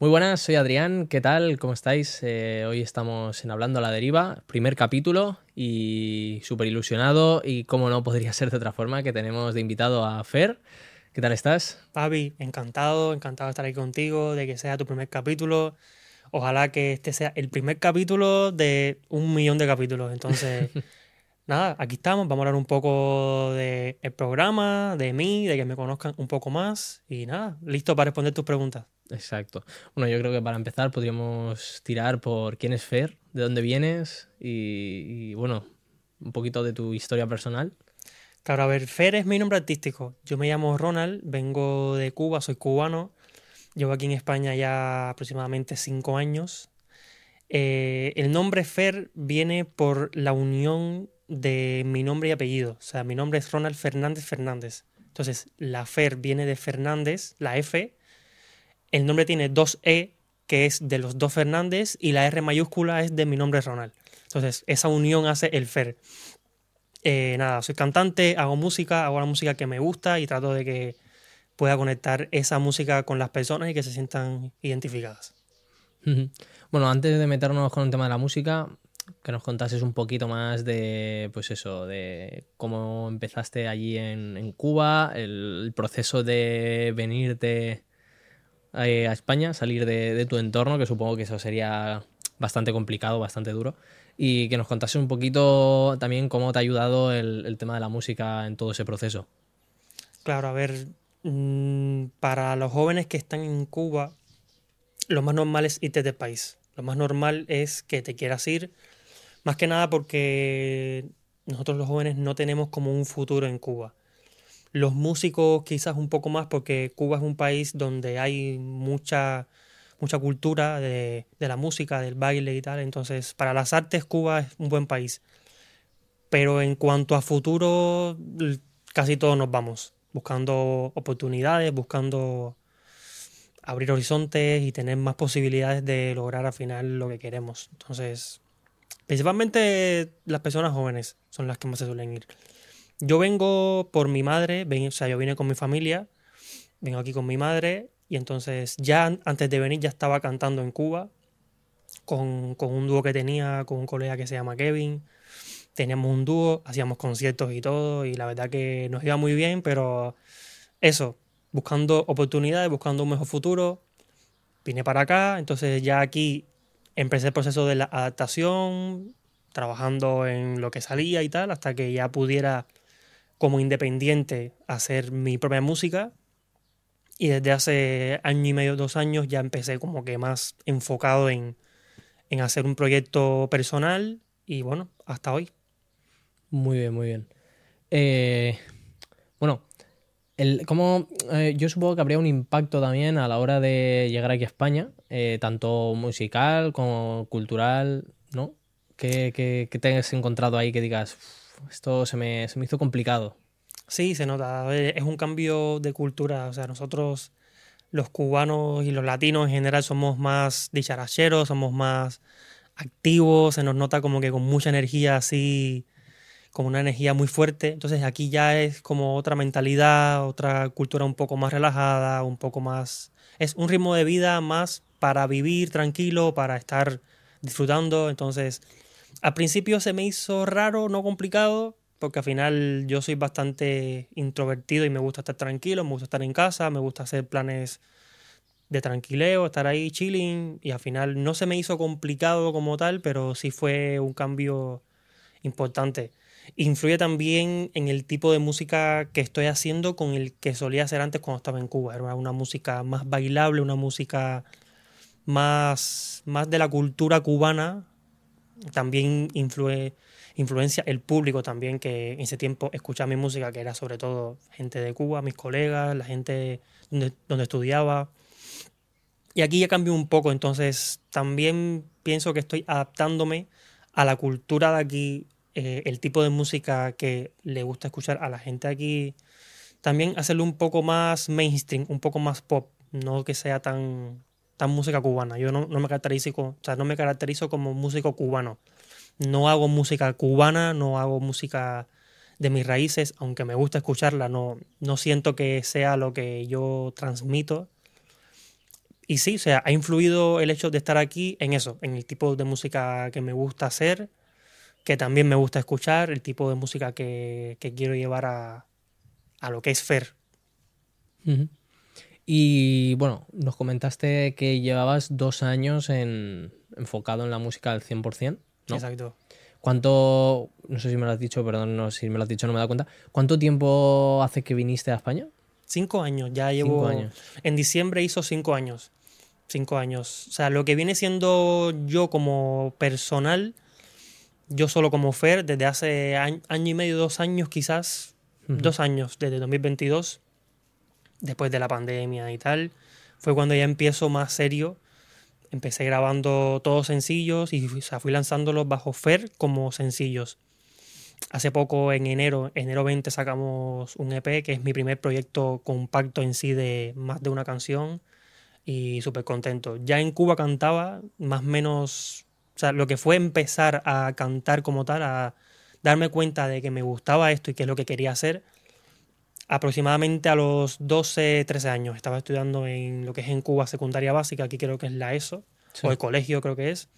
Muy buenas, soy Adrián, ¿qué tal? ¿Cómo estáis? Eh, hoy estamos en Hablando a la Deriva, primer capítulo y súper ilusionado y como no podría ser de otra forma que tenemos de invitado a Fer. ¿Qué tal estás? Papi, encantado, encantado de estar ahí contigo, de que sea tu primer capítulo. Ojalá que este sea el primer capítulo de un millón de capítulos. Entonces, nada, aquí estamos. Vamos a hablar un poco del programa, de mí, de que me conozcan un poco más. Y nada, listo para responder tus preguntas. Exacto. Bueno, yo creo que para empezar podríamos tirar por quién es Fer, de dónde vienes y, bueno, un poquito de tu historia personal. Claro, a ver, Fer es mi nombre artístico. Yo me llamo Ronald, vengo de Cuba, soy cubano. Llevo aquí en España ya aproximadamente cinco años. Eh, el nombre Fer viene por la unión de mi nombre y apellido. O sea, mi nombre es Ronald Fernández Fernández. Entonces, la Fer viene de Fernández, la F. El nombre tiene dos E, que es de los dos Fernández, y la R mayúscula es de mi nombre Ronald. Entonces, esa unión hace el Fer. Eh, nada, soy cantante, hago música, hago la música que me gusta y trato de que pueda conectar esa música con las personas y que se sientan identificadas. Bueno, antes de meternos con el tema de la música, que nos contases un poquito más de, pues eso, de cómo empezaste allí en, Cuba, el, proceso de venirte eh, a España, salir de, tu entorno, que supongo que eso sería bastante complicado, bastante duro y que nos contase un poquito también cómo te ha ayudado el, tema de la música en todo ese proceso. Claro, a ver, mm, para los jóvenes que están en Cuba, lo más normal es irte del país. Lo más normal es que te quieras ir, más que nada porque nosotros los jóvenes no tenemos como un futuro en Cuba. Los músicos quizás un poco más porque Cuba es un país donde hay mucha mucha cultura de, la música, del baile y tal. Entonces, para las artes, Cuba es un buen país. Pero en cuanto a futuro, casi todos nos vamos, buscando oportunidades, buscando abrir horizontes y tener más posibilidades de lograr al final lo que queremos. Entonces, principalmente las personas jóvenes son las que más se suelen ir. Yo vengo por mi madre, o sea, yo vine con mi familia, vengo aquí con mi madre y entonces ya antes de venir ya estaba cantando en Cuba con, un dúo que tenía con un colega que se llama Kevin. Teníamos un dúo, hacíamos conciertos y todo y la verdad que nos iba muy bien, pero eso, buscando oportunidades, buscando un mejor futuro, vine para acá, entonces ya aquí empecé el proceso de la adaptación, trabajando en lo que salía y tal, hasta que ya pudiera como independiente hacer mi propia música y desde hace año y medio, dos años, ya empecé como que más enfocado en, hacer un proyecto personal y bueno, hasta hoy. Muy bien, muy bien. Eh, bueno, el, como, eh, yo supongo que habría un impacto también a la hora de llegar aquí a España, eh, tanto musical como cultural, ¿no? ¿Qué, qué, encontrado ahí que digas, esto se me, se me hizo complicado? Sí, se nota. Es un cambio de cultura. O sea, nosotros, los cubanos y los latinos en general, somos más dicharacheros, somos más activos, se nos nota como que con mucha energía así, como una energía muy fuerte. Entonces aquí ya es como otra mentalidad, otra cultura un poco más relajada, un poco más... Es un ritmo de vida más para vivir tranquilo, para estar disfrutando. Entonces, al principio se me hizo raro, no complicado, porque al final yo soy bastante introvertido y me gusta estar tranquilo, me gusta estar en casa, me gusta hacer planes de tranquileo, estar ahí chilling y al final no se me hizo complicado como tal, pero sí fue un cambio importante. Influye también en el tipo de música que estoy haciendo con el que solía hacer antes cuando estaba en Cuba. Era una música más bailable, una música más, más de la cultura cubana. También influye, influencia el público también que en ese tiempo escuchaba mi música, que era sobre todo gente de Cuba, mis colegas, la gente donde, donde estudiaba. Y aquí ya cambió un poco, entonces también pienso que estoy adaptándome a la cultura de aquí, eh, el tipo de música que le gusta escuchar a la gente aquí. También hacerlo un poco más mainstream, un poco más pop, no que sea tan, tan música cubana. Yo no, no me caracterizo, o sea, no me caracterizo como músico cubano. No hago música cubana, no hago música de mis raíces, aunque me gusta escucharla, no, no siento que sea lo que yo transmito. y sí, o sea, ha influido el hecho de estar aquí en eso, en el tipo de música que me gusta hacer, que también me gusta escuchar, el tipo de música que, que quiero llevar a, a, lo que es Fer. Y bueno, nos comentaste que llevabas dos años en, enfocado en la música al 100%, ¿no? Exacto. ¿Cuánto, no sé si me lo has dicho, perdón, no, si me lo has dicho no me he dado cuenta, ¿cuánto tiempo hace que viniste a España? Cinco años, ya llevo... Cinco años. En diciembre hizo cinco años. Cinco años. O sea, lo que viene siendo yo como personal, yo solo como Fer, desde hace año, y medio, dos años quizás, dos años, desde 2022, después de la pandemia y tal, fue cuando ya empiezo más serio. Empecé grabando todos sencillos y o fui lanzándolos bajo Fer como sencillos. Hace poco, en enero, enero 20, sacamos un EP, que es mi primer proyecto compacto en sí de más de una canción y súper contento. Ya en Cuba cantaba, más o menos, o sea, lo que fue empezar a cantar como tal, a darme cuenta de que me gustaba esto y que es lo que quería hacer, aproximadamente a los 12, 13 años. Estaba estudiando en lo que es en Cuba secundaria básica, aquí creo que es la ESO, o el colegio creo que es.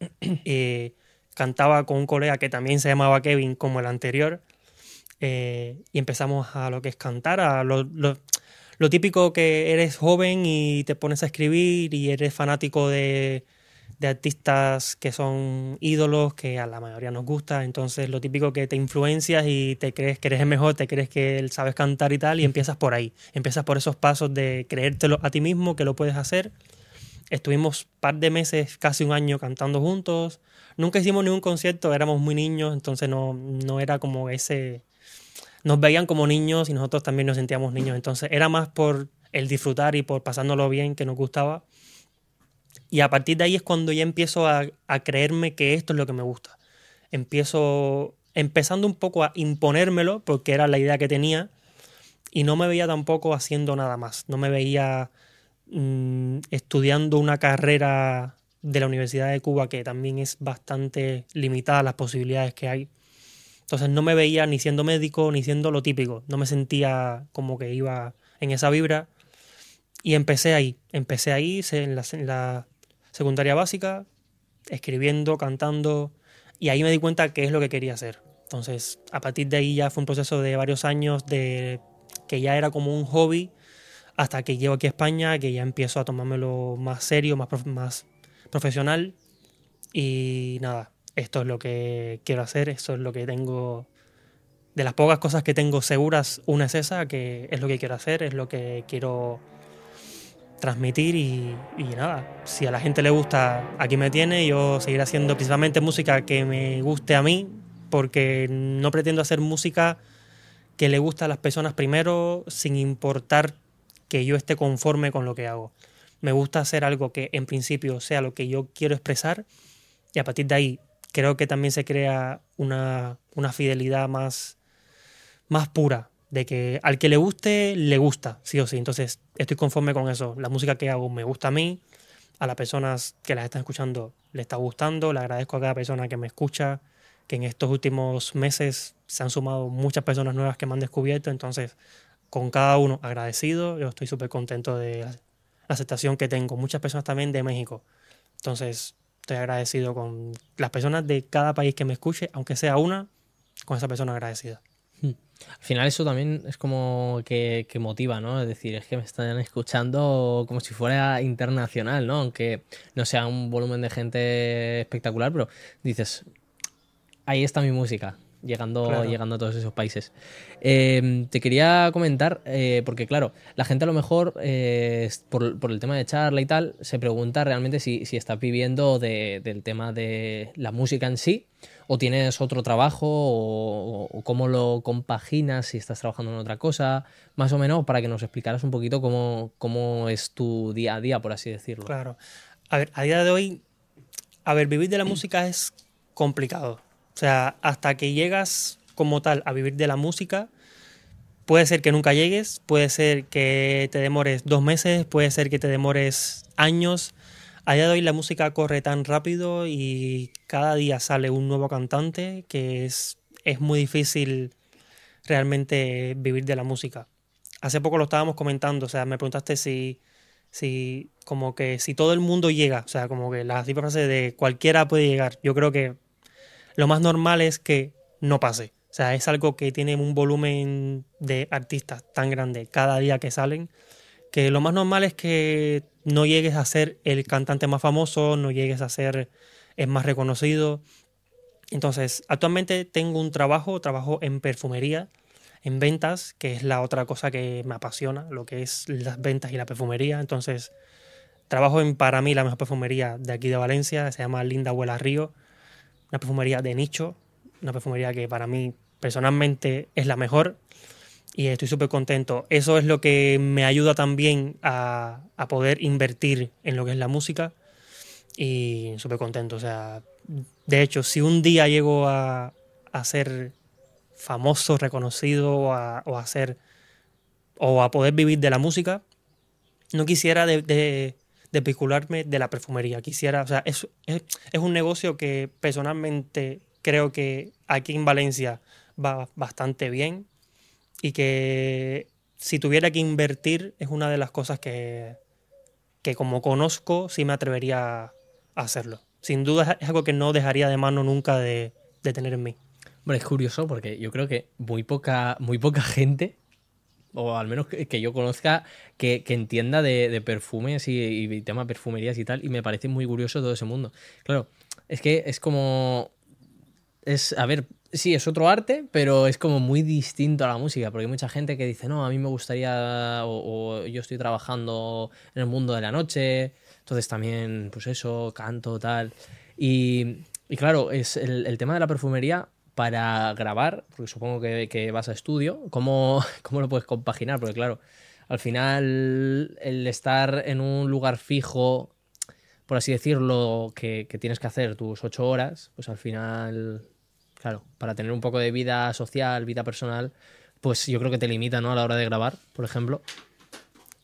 Eh, cantaba con un colega que también se llamaba Kevin como el anterior. Eh, y empezamos a lo que es cantar, a lo, lo, típico que eres joven y te pones a escribir y eres fanático de, de artistas que son ídolos, que a la mayoría nos gusta, entonces lo típico que te influencias y te crees que eres el mejor, te crees que él sabes cantar y tal, y empiezas por ahí, empiezas por esos pasos de creértelo a ti mismo que lo puedes hacer. Estuvimos un par de meses, casi un año cantando juntos, nunca hicimos ningún concierto, éramos muy niños, entonces no, no era como ese... Nos veían como niños y nosotros también nos sentíamos niños, entonces era más por el disfrutar y por pasándolo bien que nos gustaba. Y a partir de ahí es cuando ya empiezo a, a creerme que esto es lo que me gusta. Empiezo empezando un poco a imponérmelo, porque era la idea que tenía, y no me veía tampoco haciendo nada más. No me veía mm, estudiando una carrera de la Universidad de Cuba, que también es bastante limitada las posibilidades que hay. Entonces no me veía ni siendo médico ni siendo lo típico. No me sentía como que iba en esa vibra. Y empecé ahí. Empecé ahí en la, en la secundaria básica, escribiendo, cantando. Y ahí me di cuenta que es lo que quería hacer. Entonces, a partir de ahí ya fue un proceso de varios años de que ya era como un hobby hasta que llego aquí a España, que ya empiezo a tomármelo más serio, más, más profesional. Y nada, esto es lo que quiero hacer, esto es lo que tengo. De las pocas cosas que tengo seguras, una es esa, que es lo que quiero hacer, es lo que quiero transmitir y, nada, si a la gente le gusta, aquí me tiene, yo seguiré haciendo principalmente música que me guste a mí, porque no pretendo hacer música que le guste a las personas primero, sin importar que yo esté conforme con lo que hago. Me gusta hacer algo que en principio sea lo que yo quiero expresar y a partir de ahí creo que también se crea una, fidelidad más, más pura, de que al que le guste, le gusta, sí o sí. Entonces estoy conforme con eso. La música que hago me gusta a mí, a las personas que las están escuchando le está gustando, le agradezco a cada persona que me escucha, que en estos últimos meses se han sumado muchas personas nuevas que me han descubierto, entonces con cada uno agradecido, yo estoy súper contento de la aceptación que tengo. Muchas personas también de México. Entonces, estoy agradecido con las personas de cada país que me escuche, aunque sea una, con esa persona agradecida. Al final eso también es como que, motiva, ¿no? Es decir, es que me están escuchando como si fuera internacional, ¿no? Aunque no sea un volumen de gente espectacular, pero dices, ahí está mi música, llegando, llegando a todos esos países. Em, te quería comentar, eh, porque claro, la gente a lo mejor, eh, por, el tema de charla y tal, se pregunta realmente si, si estás viviendo del tema de la música en sí, o tienes otro trabajo, o, cómo lo compaginas si estás trabajando en otra cosa, más o menos para que nos explicaras un poquito cómo, cómo es tu día a día, por así decirlo. Claro. A ver, a día de hoy, a ver, vivir de la música es complicado o sea, hasta que llegas como tal a vivir de la música, puede ser que nunca llegues, puede ser que te demores dos meses, puede ser que te demores años. A día de hoy la música corre tan rápido y cada día sale un nuevo cantante que es, es muy difícil realmente vivir de la música. Hace poco lo estábamos comentando, o sea, me preguntaste si, si como que si todo el mundo llega, o sea, como que la típica frase de cualquiera puede llegar, yo creo que lo más normal es que no pase. O sea, es algo que tiene un volumen de artistas tan grande cada día que salen, que lo más normal es que no llegues a ser el cantante más famoso, no llegues a ser el más reconocido. Entonces, actualmente tengo un trabajo, trabajo en perfumería, en ventas, que es la otra cosa que me apasiona, lo que es las ventas y la perfumería. Entonces, trabajo en para mí la mejor perfumería de aquí de Valencia, se llama Linda Huela Río, una perfumería de nicho, una perfumería que para mí personalmente es la mejor y estoy súper contento. Eso es lo que me ayuda también a, poder invertir en lo que es la música y súper contento. O sea, de hecho, si un día llego a, ser famoso, reconocido o a, o ser o a poder vivir de la música, no quisiera de, de, de la perfumería. Quisiera, o sea, es, es un negocio que personalmente creo que aquí en Valencia va bastante bien y que si tuviera que invertir es una de las cosas que, que como conozco sí me atrevería a hacerlo. Sin duda es algo que no dejaría de mano nunca de, tener en mí. Es curioso porque yo creo que muy poca, muy poca gente, o al menos que, yo conozca, que, entienda de, perfumes y, y tema perfumerías y tal, y me parece muy curioso todo ese mundo. Claro, es que es como es, a ver, sí, es otro arte, pero es como muy distinto a la música, porque hay mucha gente que dice, no, a mí me gustaría, o, yo estoy trabajando en el mundo de la noche, entonces también, pues eso, canto, tal. Y, claro, es el, tema de la perfumería para grabar, porque supongo que, que vas a estudio, ¿cómo, ¿cómo lo puedes compaginar? Porque claro, al final el estar en un lugar fijo por así decirlo, que, tienes que hacer tus ocho horas, pues al final, claro, para tener un poco de vida social, vida personal, pues yo creo que te limita, ¿no? A la hora de grabar, por ejemplo.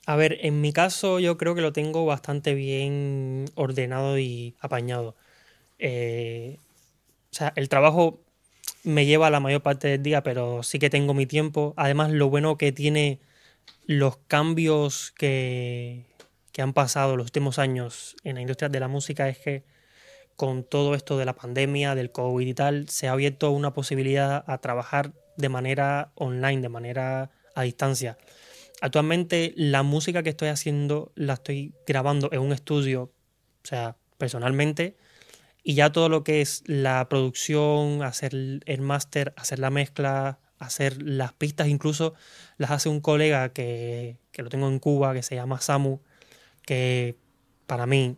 A ver, en mi caso yo creo que lo tengo bastante bien ordenado y apañado. Eh, o sea, el trabajo me lleva la mayor parte del día, pero sí que tengo mi tiempo. Además, lo bueno que tiene los cambios que, que han pasado los últimos años en la industria de la música es que con todo esto de la pandemia, del COVID y tal, se ha abierto una posibilidad a trabajar de manera online, de manera a distancia. Actualmente la música que estoy haciendo la estoy grabando en un estudio, o sea, personalmente, y ya todo lo que es la producción, hacer el máster, hacer la mezcla, hacer las pistas, incluso las hace un colega que, que lo tengo en Cuba, que se llama Samu, que para mí,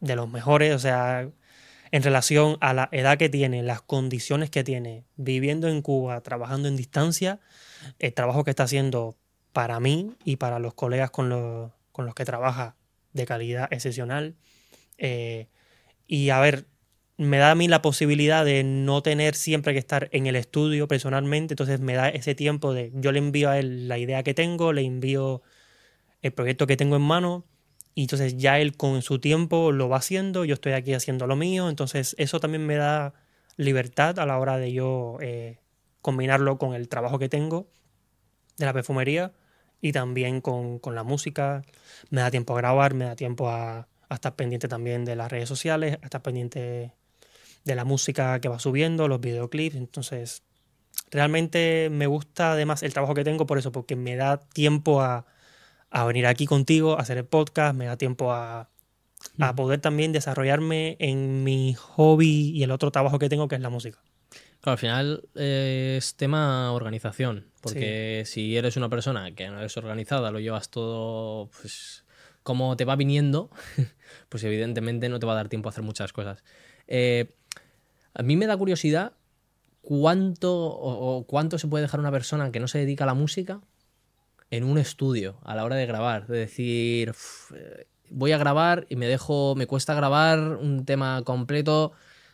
de los mejores, o sea, en relación a la edad que tiene, las condiciones que tiene, viviendo en Cuba, trabajando en distancia, el trabajo que está haciendo para mí y para los colegas con los, con los que trabaja de calidad excepcional. Eh, y a ver, me da a mí la posibilidad de no tener siempre que estar en el estudio personalmente, entonces me da ese tiempo de yo le envío a él la idea que tengo, le envío el proyecto que tengo en mano y entonces ya él con su tiempo lo va haciendo, yo estoy aquí haciendo lo mío, entonces eso también me da libertad a la hora de yo eh, combinarlo con el trabajo que tengo de la perfumería y también con, la música. Me da tiempo a grabar, me da tiempo a, a, estar pendiente también de las redes sociales, a estar pendiente de la música que va subiendo, los videoclips. Entonces, realmente me gusta además el trabajo que tengo por eso, porque me da tiempo a, a venir aquí contigo, a hacer el podcast, me da tiempo a, a poder también desarrollarme en mi hobby y el otro trabajo que tengo, que es la música. Claro, al final es tema organización, porque si eres una persona que no eres organizada, lo llevas todo pues como te va viniendo, pues evidentemente no te va a dar tiempo a hacer muchas cosas. Eh, a mí me da curiosidad cuánto o, cuánto se puede dejar una persona que no se dedica a la música en un estudio a la hora de grabar, de decir, eh, voy a grabar y me dejo, me cuesta grabar un tema completo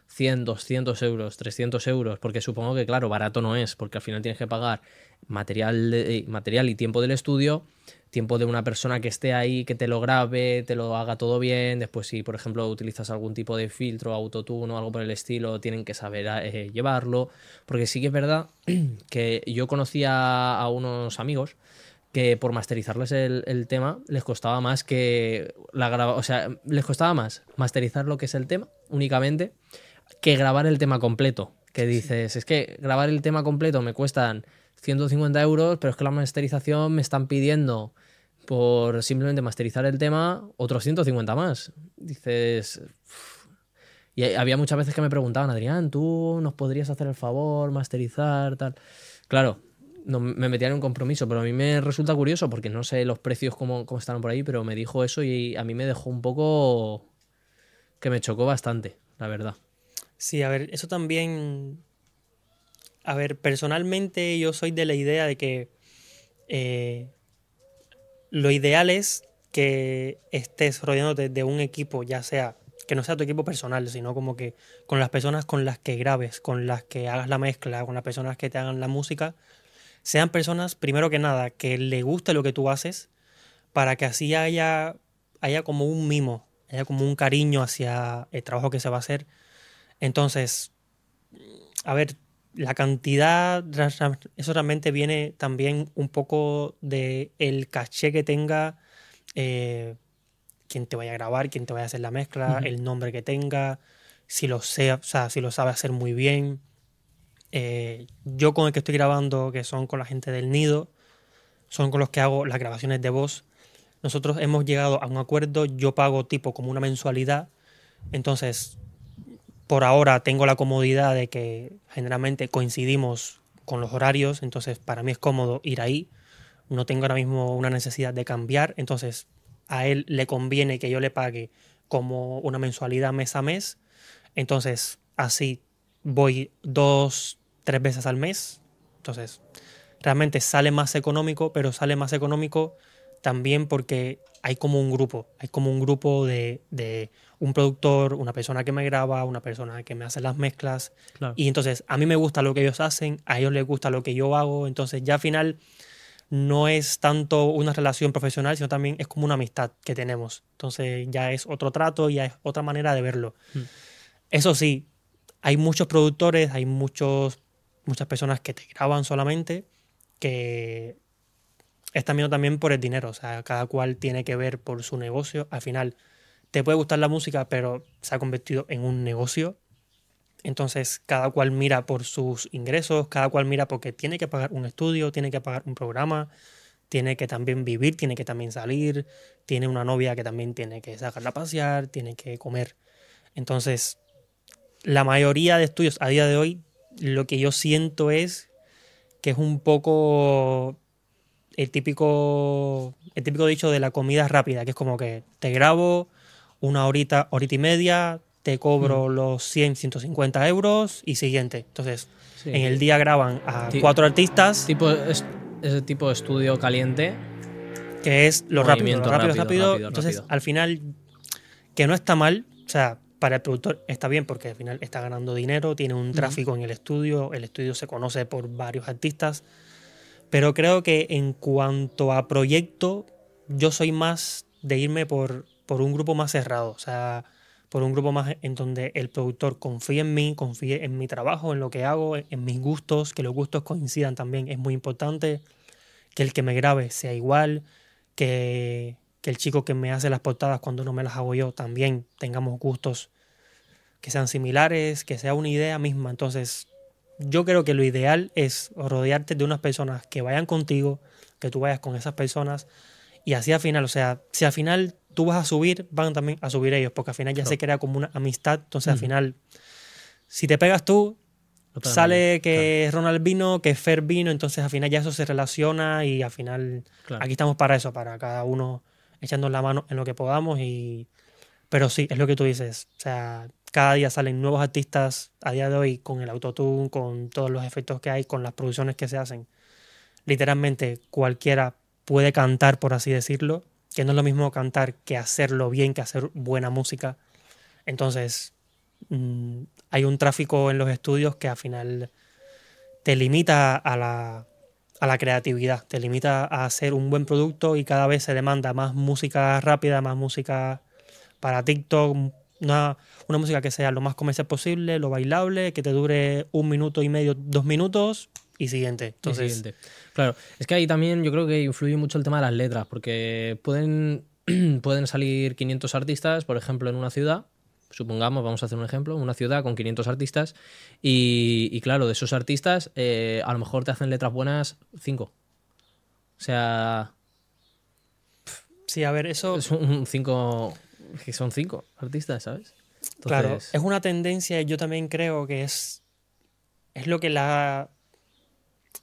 100, 200 euros, 300 euros, porque supongo que, claro, barato no es, porque al final tienes que pagar material, eh, material y tiempo del estudio, tiempo de una persona que esté ahí, que te lo grabe, te lo haga todo bien, después si, por ejemplo, utilizas algún tipo de filtro, autotune o algo por el estilo, tienen que saber eh, llevarlo, porque sí que es verdad que yo conocía a unos amigos, que por masterizarles el, el tema les costaba más que la graba, o sea, les costaba más masterizar lo que es el tema únicamente que grabar el tema completo. Que dices, es que grabar el tema completo me cuestan 150 euros, pero es que la masterización me están pidiendo por simplemente masterizar el tema otros 150 más. Dices... Y había muchas veces que me preguntaban, Adrián, ¿tú nos podrías hacer el favor, masterizar, tal? Claro, no, me metía en un compromiso, pero a mí me resulta curioso porque no sé los precios cómo, cómo por ahí, pero me dijo eso y a mí me dejó un poco que me chocó bastante, la verdad. Sí, a ver, eso también. A ver, personalmente yo soy de la idea de que eh, lo ideal es que estés rodeándote de un equipo, ya sea que no sea tu equipo personal, sino como que con las personas con las que grabes, con las que hagas la mezcla, con las personas que te hagan la música, sean personas, primero que nada, que le guste lo que tú haces, para que así haya, haya como un mimo, haya como un cariño hacia el trabajo que se va a hacer. Entonces, a ver, la cantidad, eso realmente viene también un poco de el caché que tenga eh, quien te vaya a grabar, quien te vaya a hacer la mezcla, el nombre que tenga, si lo sea, o sea, si lo sabe hacer muy bien. Eh, yo con el que estoy grabando, que son con la gente del Nido, son con los que hago las grabaciones de voz. Nosotros hemos llegado a un acuerdo, yo pago tipo como una mensualidad, entonces por ahora tengo la comodidad de que generalmente coincidimos con los horarios, entonces para mí es cómodo ir ahí. No tengo ahora mismo una necesidad de cambiar, entonces a él le conviene que yo le pague como una mensualidad mes a mes. Entonces así voy dos, tres veces al mes. Entonces realmente sale más económico, pero sale más económico también porque hay como un grupo, hay como un grupo de, de un productor, una persona que me graba, una persona que me hace las mezclas. Claro. Y entonces a mí me gusta lo que ellos hacen, a ellos les gusta lo que yo hago, entonces ya al final no es tanto una relación profesional, sino también es como una amistad que tenemos. Entonces ya es otro trato, ya es otra manera de verlo. Mm. Eso sí, hay muchos productores, hay muchos, muchas personas que te graban solamente, que están viendo también por el dinero. O sea, cada cual tiene que ver por su negocio. Al final, te puede gustar la música, pero se ha convertido en un negocio. Entonces, cada cual mira por sus ingresos, cada cual mira porque tiene que pagar un estudio, tiene que pagar un programa, tiene que también vivir, tiene que también salir, tiene una novia que también tiene que sacarla a pasear, tiene que comer. Entonces, la mayoría de estudios a día de hoy, lo que yo siento es que es un poco el típico, el típico dicho de la comida rápida, que es como que te grabo una horita, horita y media, te cobro los 100, 150 euros y siguiente. Entonces, Sí. en el día graban a cuatro artistas, Tipo, es, ese tipo de estudio caliente. que es lo rápido, lo rápido, rápido, rápido. rápido, Entonces, al final, que no está mal, o sea, para el productor está bien porque al final está ganando dinero, tiene un tráfico en el estudio, el estudio se conoce por varios artistas, pero creo que en cuanto a proyecto, yo soy más de irme por, por un grupo más cerrado, o sea, por un grupo más en donde el productor confíe en mí, confíe en mi trabajo, en lo que hago, en, en mis gustos, que los gustos coincidan también, es muy importante, que el que me grabe sea igual, que, que el chico que me hace las portadas cuando no me las hago yo también tengamos gustos que sean similares, que sea una idea misma. Entonces, yo creo que lo ideal es rodearte de unas personas que vayan contigo, que tú vayas con esas personas y así al final, o sea, si al final tú vas a subir, van también a subir ellos, porque al final ya Claro. se crea como una amistad. Entonces, al final, si te pegas tú, No sale que Ronald vino, que Fer vino, entonces al final ya eso se relaciona y al final Claro, claro. aquí estamos para eso, para cada uno echando la mano en lo que podamos y pero sí, es lo que tú dices, o sea, cada día salen nuevos artistas a día de hoy con el autotune, con todos los efectos que hay, con las producciones que se hacen. Literalmente cualquiera puede cantar, por así decirlo, que no es lo mismo cantar que hacerlo bien, que hacer buena música. Entonces, mm, hay un tráfico en los estudios que al final te limita a la, a la creatividad, te limita a hacer un buen producto y cada vez se demanda más música rápida, más música para TikTok, una, una música que sea lo más comercial posible, lo bailable, que te dure un minuto y medio, dos minutos y siguiente. Y Entonces, siguiente. Claro, es que ahí también yo creo que influye mucho el tema de las letras, porque pueden, pueden salir 500 artistas, por ejemplo, en una ciudad, supongamos, vamos a hacer un ejemplo, una ciudad con 500 artistas, y, y claro, de esos artistas, eh, a lo mejor te hacen letras buenas 5. O sea, sí, a ver, eso, son 5, que son 5 artistas, ¿sabes? claro, es una tendencia y yo también creo que es, es lo que la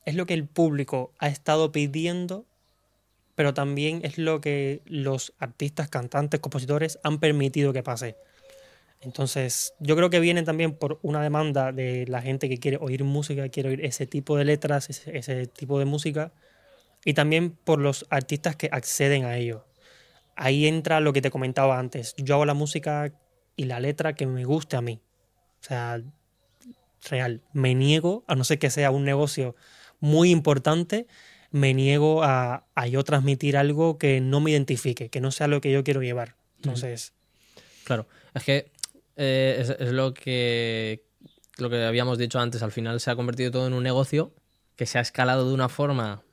es lo que el público ha estado pidiendo, pero también es lo que los artistas, cantantes, compositores han permitido que pase. Entonces, yo creo que viene también por una demanda de la gente que quiere oír música, quiere oír ese tipo de letras, ese, ese tipo de música, y también por los artistas que acceden a ello. Ahí entra lo que te comentaba antes. Yo hago la música y la letra que me guste a mí. O sea, real. Me niego, a no ser que sea un negocio muy importante, me niego a, a yo transmitir algo que no me identifique, que no sea lo que yo quiero llevar. Entonces, Claro, es que eh, es, lo que lo que habíamos dicho antes, al final se ha convertido todo en un negocio que se ha escalado de una forma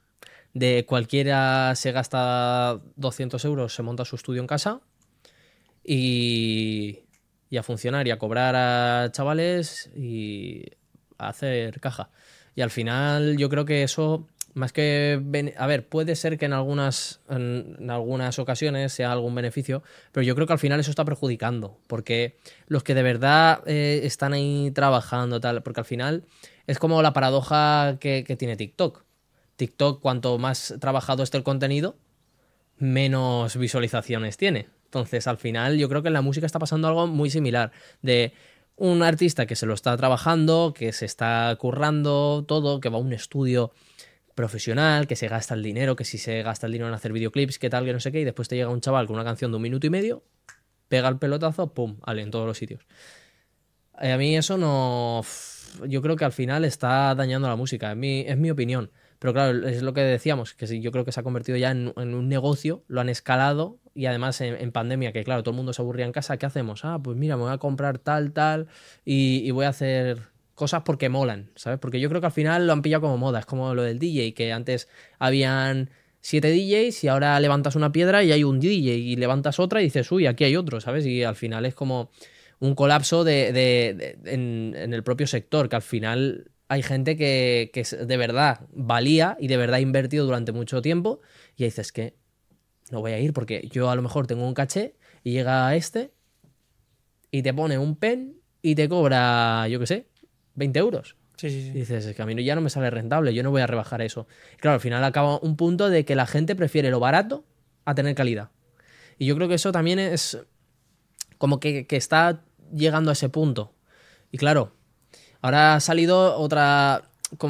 de cualquiera se gasta 200 euros, se monta su estudio en casa y, y a funcionar y a cobrar a chavales y a hacer caja. Y al final yo creo que eso, más que... A ver, puede ser que en algunas, en, en algunas ocasiones sea algún beneficio, pero yo creo que al final eso está perjudicando, porque los que de verdad eh, están ahí trabajando, tal, porque al final es como la paradoja que, que tiene TikTok. TikTok, cuanto más trabajado esté el contenido, menos visualizaciones tiene. Entonces, al final, yo creo que en la música está pasando algo muy similar. De un artista que se lo está trabajando, que se está currando todo, que va a un estudio profesional, que se gasta el dinero, que si se gasta el dinero en hacer videoclips, que tal, que no sé qué, y después te llega un chaval con una canción de un minuto y medio, pega el pelotazo, pum, vale, en todos los sitios. Eh, a mí eso no. Yo creo que al final está dañando la música, es mi, es mi opinión. Pero claro, es lo que decíamos, que yo creo que se ha convertido ya en, un negocio, lo han escalado y además en, pandemia, que claro, todo el mundo se aburría en casa, ¿qué hacemos? Ah, pues mira, me voy a comprar tal, tal y voy a hacer cosas porque molan, ¿sabes? Porque yo creo que al final lo han pillado como moda, es como lo del DJ, que antes habían siete DJs y ahora levantas una piedra y hay un DJ y levantas otra y dices, uy, aquí hay otro, ¿sabes? Y al final es como un colapso de, en, el propio sector, que al final hay gente que, que de verdad valía y de verdad ha invertido durante mucho tiempo y dices que no voy a ir porque yo a lo mejor tengo un caché y llega este y te pone un pen y te cobra, yo qué sé, 20 euros. sí, sí, Y sí. dices, es que a mí ya no me sale rentable, yo no voy a rebajar eso. Y claro, al final acaba un punto de que la gente prefiere lo barato a tener calidad. Y yo creo que eso también es como que, que está llegando a ese punto. Y claro, ahora ha salido otra,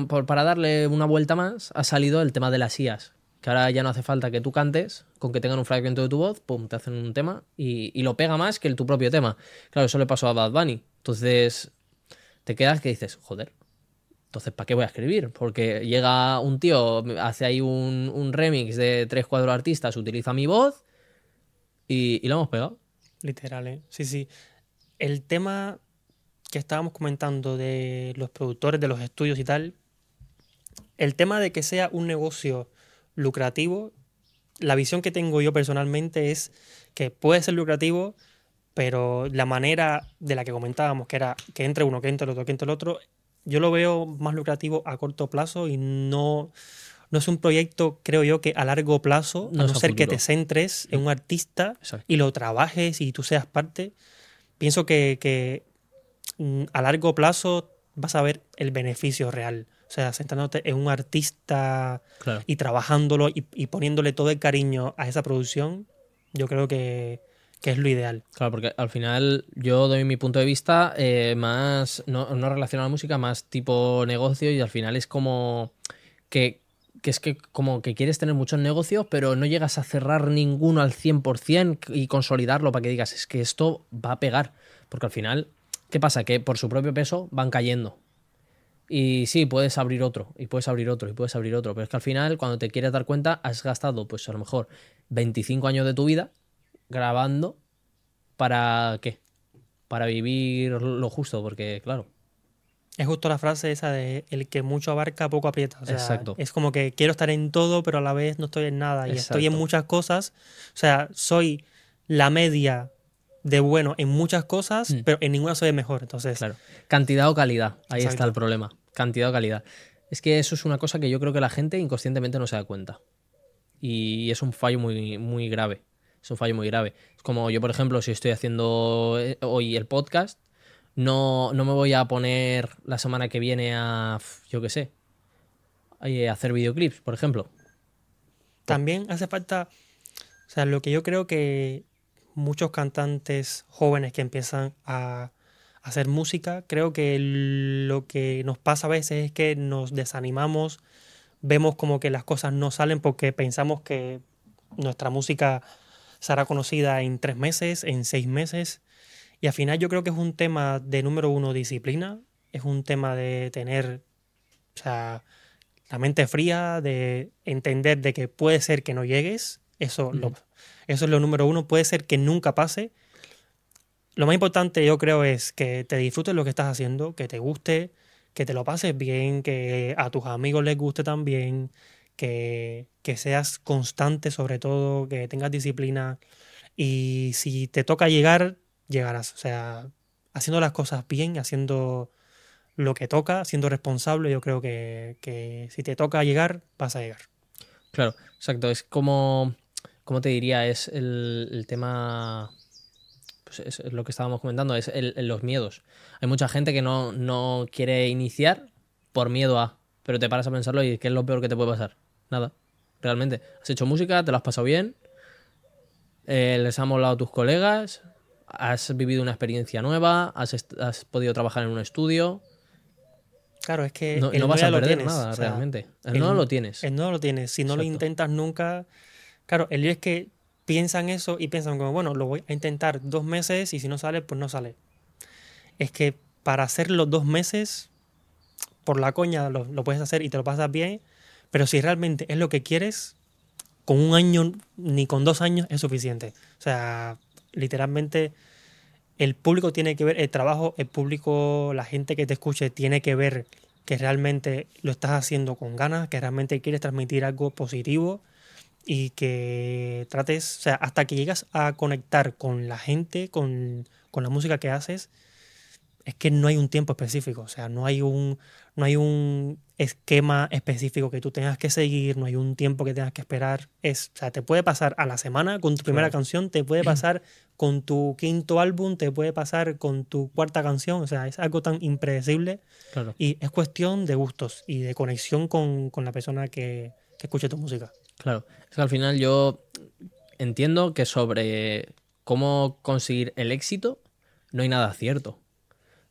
por- para darle una vuelta más, ha salido el tema de las IAS. Que ahora ya no hace falta que tú cantes, con que tengan un fragmento de tu voz, pum, te hacen un tema y, y lo pega más que el, tu propio tema. Claro, eso le pasó a Bad Bunny. Entonces, te quedas que dices, joder, entonces, ¿para qué voy a escribir? Porque llega un tío, hace ahí un, un remix de tres, cuatro artistas, utiliza mi voz y, y lo hemos pegado. Literal, ¿eh? Sí, sí. El tema que estábamos comentando de los productores, de los estudios y tal, el tema de que sea un negocio lucrativo, la visión que tengo yo personalmente es que puede ser lucrativo, pero la manera de la que comentábamos, que era que entre uno, que entre el otro, que entre el otro, yo lo veo más lucrativo a corto plazo y no, no es un proyecto, creo yo, que a largo plazo, No a no a ser que te centres en un artista Exacto. y lo trabajes y tú seas parte, pienso que, que, mm, a largo plazo vas a ver el beneficio real. O sea, centrándote en un artista Claro. y trabajándolo y, y poniéndole todo el cariño a esa producción, yo creo que, que es lo ideal. Claro, porque al final yo doy mi punto de vista eh, más, no, no relacionado a la música, más tipo negocio y al final es como que, que es que como que quieres tener muchos negocios, pero no llegas a cerrar ninguno al 100% y consolidarlo para que digas, es que esto va a pegar. Porque al final, ¿qué pasa? Que por su propio peso van cayendo. Y sí, puedes abrir otro, y puedes abrir otro, y puedes abrir otro. Pero es que al final, cuando te quieres dar cuenta, has gastado, pues a lo mejor, 25 años de tu vida grabando ¿Para qué? Para vivir lo justo, porque claro. Es justo la frase esa de el que mucho abarca, poco aprieta. O sea, Exacto. Es como que quiero estar en todo, pero a la vez no estoy en nada. Y estoy en muchas cosas. O sea, soy la media de bueno en muchas cosas, Mm. pero en ninguna soy el mejor. Entonces, Claro. Cantidad o calidad. Ahí está el problema. Cantidad o calidad. Es que eso es una cosa que yo creo que la gente inconscientemente no se da cuenta. Y es un fallo muy, muy grave. Es un fallo muy grave. Es como yo, por ejemplo, si estoy haciendo eh, hoy el podcast, no, no me voy a poner la semana que viene a, yo qué sé, a hacer videoclips, por ejemplo. También hace falta, o sea, lo que yo creo que muchos cantantes jóvenes que empiezan a hacer música, creo que lo que nos pasa a veces es que nos desanimamos, vemos como que las cosas no salen porque pensamos que nuestra música será conocida en tres meses, en seis meses, y al final yo creo que es un tema de número uno, disciplina, es un tema de tener, o sea, la mente fría, de entender de que puede ser que no llegues, eso, lo- eso es lo número uno, puede ser que nunca pase. Lo más importante yo creo es que te disfrutes lo que estás haciendo, que te guste, que te lo pases bien, que a tus amigos les guste también, que, seas constante sobre todo, que tengas disciplina y si te toca llegar, llegarás. O sea, haciendo las cosas bien, haciendo lo que toca, siendo responsable, yo creo que, si te toca llegar, vas a llegar. Claro, exacto. Es como, como te diría, es el, tema, pues es, lo que estábamos comentando, es los miedos. Hay mucha gente que no, no quiere iniciar por miedo a, pero te paras a pensarlo y ¿qué es lo peor que te puede pasar? Nada, realmente. Has hecho música, te lo has pasado bien, eh, les ha molado a tus colegas, has vivido una experiencia nueva, has, has podido trabajar en un estudio, Claro, es que no, el no vas a lo perder tienes, nada o sea, realmente. El, el- no lo tienes. El no lo tienes. Si no lo intentas nunca. Claro, el lío es que piensan eso y piensan como, bueno, lo voy a intentar dos meses y si no sale, pues no sale. Es que para hacerlo dos meses, por la coña lo, lo puedes hacer y te lo pasas bien, pero si realmente es lo que quieres, con un año ni con dos años es suficiente. O sea, literalmente el público tiene que ver el trabajo, el público, la gente que te escuche tiene que ver que realmente lo estás haciendo con ganas, que realmente quieres transmitir algo positivo y que trates, o sea, hasta que llegas a conectar con la gente, con, con la música que haces, es que no hay un tiempo específico, o sea, no hay un, no hay un esquema específico que tú tengas que seguir, no hay un tiempo que tengas que esperar. Es, o sea, te puede pasar a la semana con tu primera Claro. canción, te puede pasar con tu quinto álbum, te puede pasar con tu cuarta canción, o sea, es algo tan impredecible Claro. y es cuestión de gustos y de conexión con, con la persona que, que escuche tu música. Claro, es que al final yo entiendo que sobre cómo conseguir el éxito no hay nada cierto.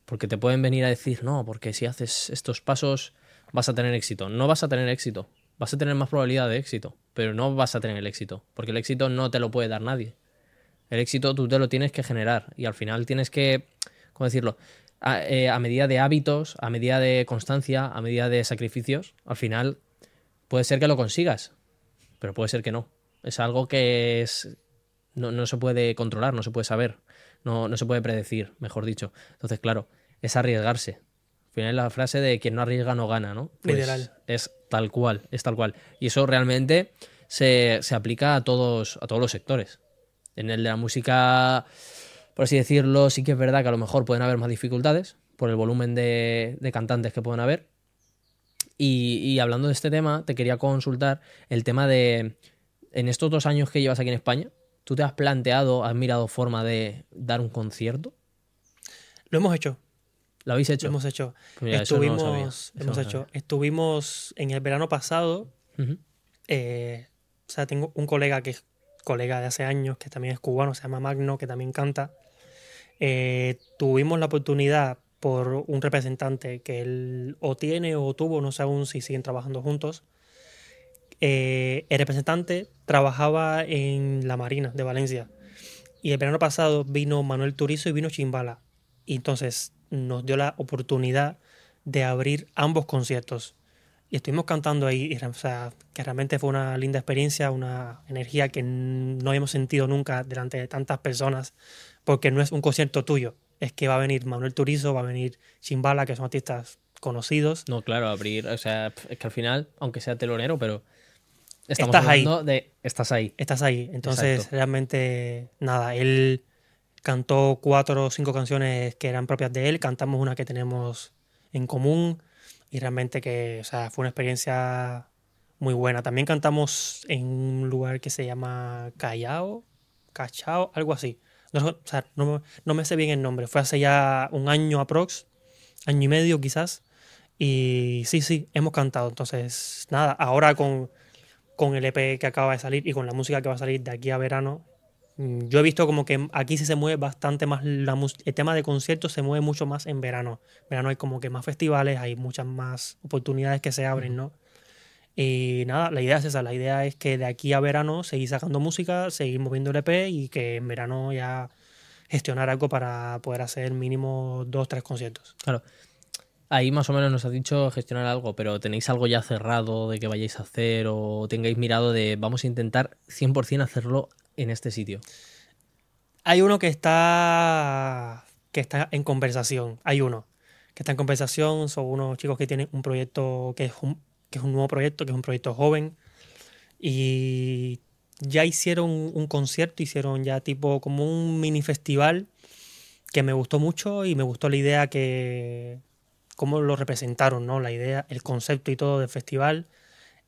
Porque te pueden venir a decir, no, porque si haces estos pasos vas a tener éxito. No vas a tener éxito. Vas a tener más probabilidad de éxito, pero no vas a tener el éxito. Porque el éxito no te lo puede dar nadie. El éxito tú te lo tienes que generar y al final tienes que, ¿cómo decirlo? A, eh, medida de hábitos, a medida de constancia, a medida de sacrificios, al final puede ser que lo consigas, pero puede ser que no. Es algo que es no, no se puede controlar, no se puede saber, no, no se puede predecir, mejor dicho. Entonces, claro, es arriesgarse. Al final es la frase de quien no arriesga no gana, ¿no? Pues Literal. Es tal cual, es tal cual. Y eso realmente se, se aplica a todos, a todos los sectores. En el de la música, por así decirlo, sí que es verdad que a lo mejor pueden haber más dificultades por el volumen de, de cantantes que pueden haber. Y, y hablando de este tema, te quería consultar el tema de, en estos dos años que llevas aquí en España, ¿tú te has planteado, has mirado forma de dar un concierto? Lo hemos hecho, ¿Lo habéis hecho? lo hemos hecho. Pues mira, estuvimos, no hemos hecho, estuvimos en el verano pasado. Ujú. eh, o sea, tengo un colega que es colega de hace años, que también es cubano, se llama Magno, que también canta. Eh, tuvimos la oportunidad por un representante que él o tiene o tuvo, no sé aún si siguen trabajando juntos. Eh, el representante trabajaba en la Marina de Valencia. Y el verano pasado vino Manuel Turizo y vino Chimbala. Y entonces nos dio la oportunidad de abrir ambos conciertos. Y estuvimos cantando ahí, y, o sea, que realmente fue una linda experiencia, una energía que no habíamos sentido nunca delante de tantas personas, porque no es un concierto tuyo, es que va a venir Manuel Turizo, va a venir Chimbala, que son artistas conocidos. No, claro, abrir, o sea, es que al final, aunque sea telonero, pero estamos Estás ahí. de estás ahí. Estás ahí. Entonces, Exacto. realmente, nada, él cantó cuatro o cinco canciones que eran propias de él, cantamos una que tenemos en común y realmente que, o sea, fue una experiencia muy buena. También cantamos en un lugar que se llama Callao, Cachao, algo así. No, o sea, no, no me sé bien el nombre, fue hace ya un año aprox, año y medio quizás. Y sí, sí, hemos cantado. Entonces, nada, ahora con, con el EP que acaba de salir y con la música que va a salir de aquí a verano, mm, yo he visto como que aquí sí se mueve bastante más la el tema de conciertos se mueve mucho más en verano. Verano hay como que más festivales, hay muchas más oportunidades que se abren, ¿no? Y nada, la idea es esa, la idea es que de aquí a verano seguir sacando música, seguir moviendo el EP y que en verano ya gestionar algo para poder hacer mínimo dos, tres conciertos. Claro. Ahí más o menos nos has dicho gestionar algo, pero ¿tenéis algo ya cerrado de que vayáis a hacer o tengáis mirado de vamos a intentar 100% hacerlo en este sitio? Hay uno que está que está en conversación. Hay uno que está en conversación. Son unos chicos que tienen un proyecto que es un, que es un nuevo proyecto, que es un proyecto joven. Y ya hicieron un concierto, hicieron ya tipo como un mini festival que me gustó mucho y me gustó la idea que cómo lo representaron, ¿no? La idea, el concepto y todo del festival.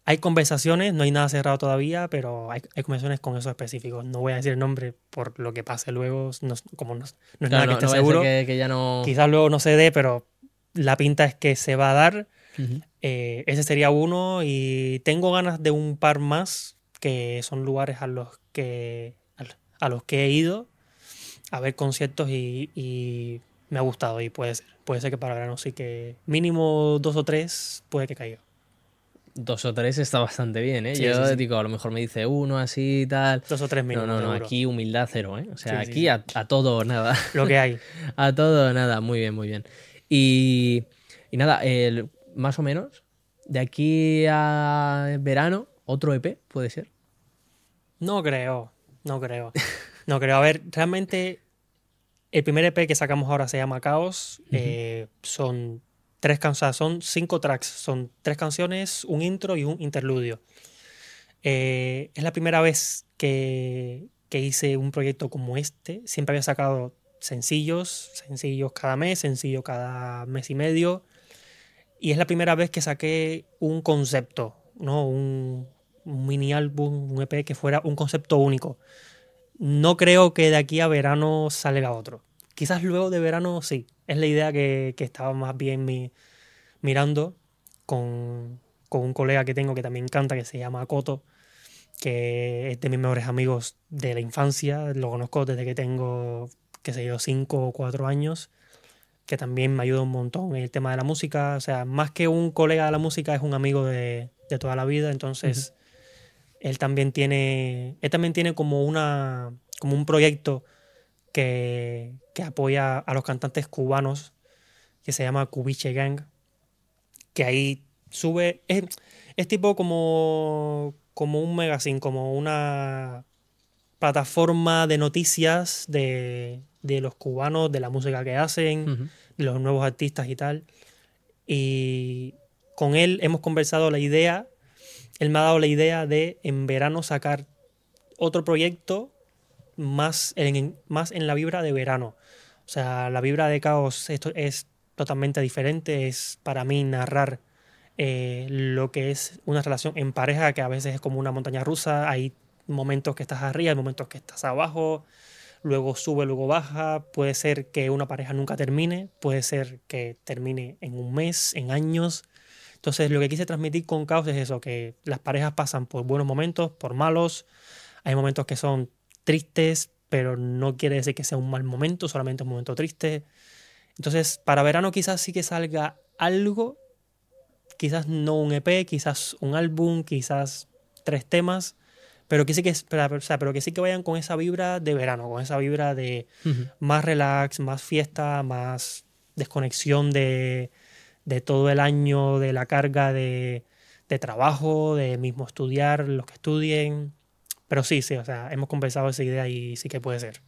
Hay conversaciones, no hay nada cerrado todavía, pero hay, hay conversaciones con esos específicos. No voy a decir el nombre por lo que pase luego, no- como no, no es Claro, nada que esté no ser seguro. que, que ya. Quizás luego no se dé, pero la pinta es que se va a dar. Ujú. Eh, ese sería uno y tengo ganas de un par más que son lugares a los que a los que he ido a ver conciertos y, y me ha gustado y puede ser puede ser que para verano sí que mínimo dos o tres puede que caiga Dos o tres está bastante bien, ¿eh? Sí, Yo sí, sí. digo, a lo mejor me dice uno así y tal. dos o tres mínimo no, no, no, seguro. aquí humildad cero, ¿eh? O sea, aquí. A, a todo nada. lo que hay A todo nada, muy bien, muy bien. Y, y nada, el- más o menos, de aquí a verano, otro EP, puede ser. no creo no creo no creo a ver realmente el primer EP que sacamos ahora se llama Caos eh, son tres canciones, son cinco tracks, son tres canciones, un intro y un interludio. Eh, es la primera vez que, que hice un proyecto como este. Siempre había sacado sencillos, sencillos cada mes, sencillo cada mes y medio. Y es la primera vez que saqué un concepto, ¿no? Un, un mini álbum, un EP que fuera un concepto único. No creo que de aquí a verano salga otro. Quizás luego de verano sí. Es la idea que, que estaba más bien mi- mirando con, con un colega que tengo que también canta, que se llama Coto, que es de mis mejores amigos de la infancia. Lo conozco desde que tengo, qué sé yo, cinco o cuatro años, que también me ayuda un montón en el tema de la música. O sea, más que un colega de la música, es un amigo de, de toda la vida. Entonces, él también tiene, él también tiene como una, como un proyecto que, que apoya a los cantantes cubanos que se llama Cubiche Gang, que ahí sube, es, es tipo como, como un magazine, como una plataforma de noticias de, de los cubanos, de la música que hacen, de los nuevos artistas y tal. Y con él hemos conversado la idea, él me ha dado la idea de en verano sacar otro proyecto más en, más en la vibra de verano. O sea, la vibra de caos esto es totalmente diferente. Es para mí narrar eh, lo que es una relación en pareja, que a veces es como una montaña rusa. Hay momentos que estás arriba, hay momentos que estás abajo, luego sube, luego baja. Puede ser que una pareja nunca termine, puede ser que termine en un mes, en años. Entonces, lo que quise transmitir con Caos es eso, que las parejas pasan por buenos momentos, por malos. Hay momentos que son tristes, pero no quiere decir que sea un mal momento, solamente un momento triste. Entonces, para verano quizás sí que salga algo, quizás no un EP, quizás un álbum, quizás tres temas, pero que sí que, o sea, pero que sí que vayan con esa vibra de verano, con esa vibra de Ujú. más relax, más fiesta, más desconexión de, de todo el año, de la carga de, de trabajo, de mismo estudiar, los que estudien. Pero sí, sí, o sea, hemos conversado esa idea y sí que puede ser.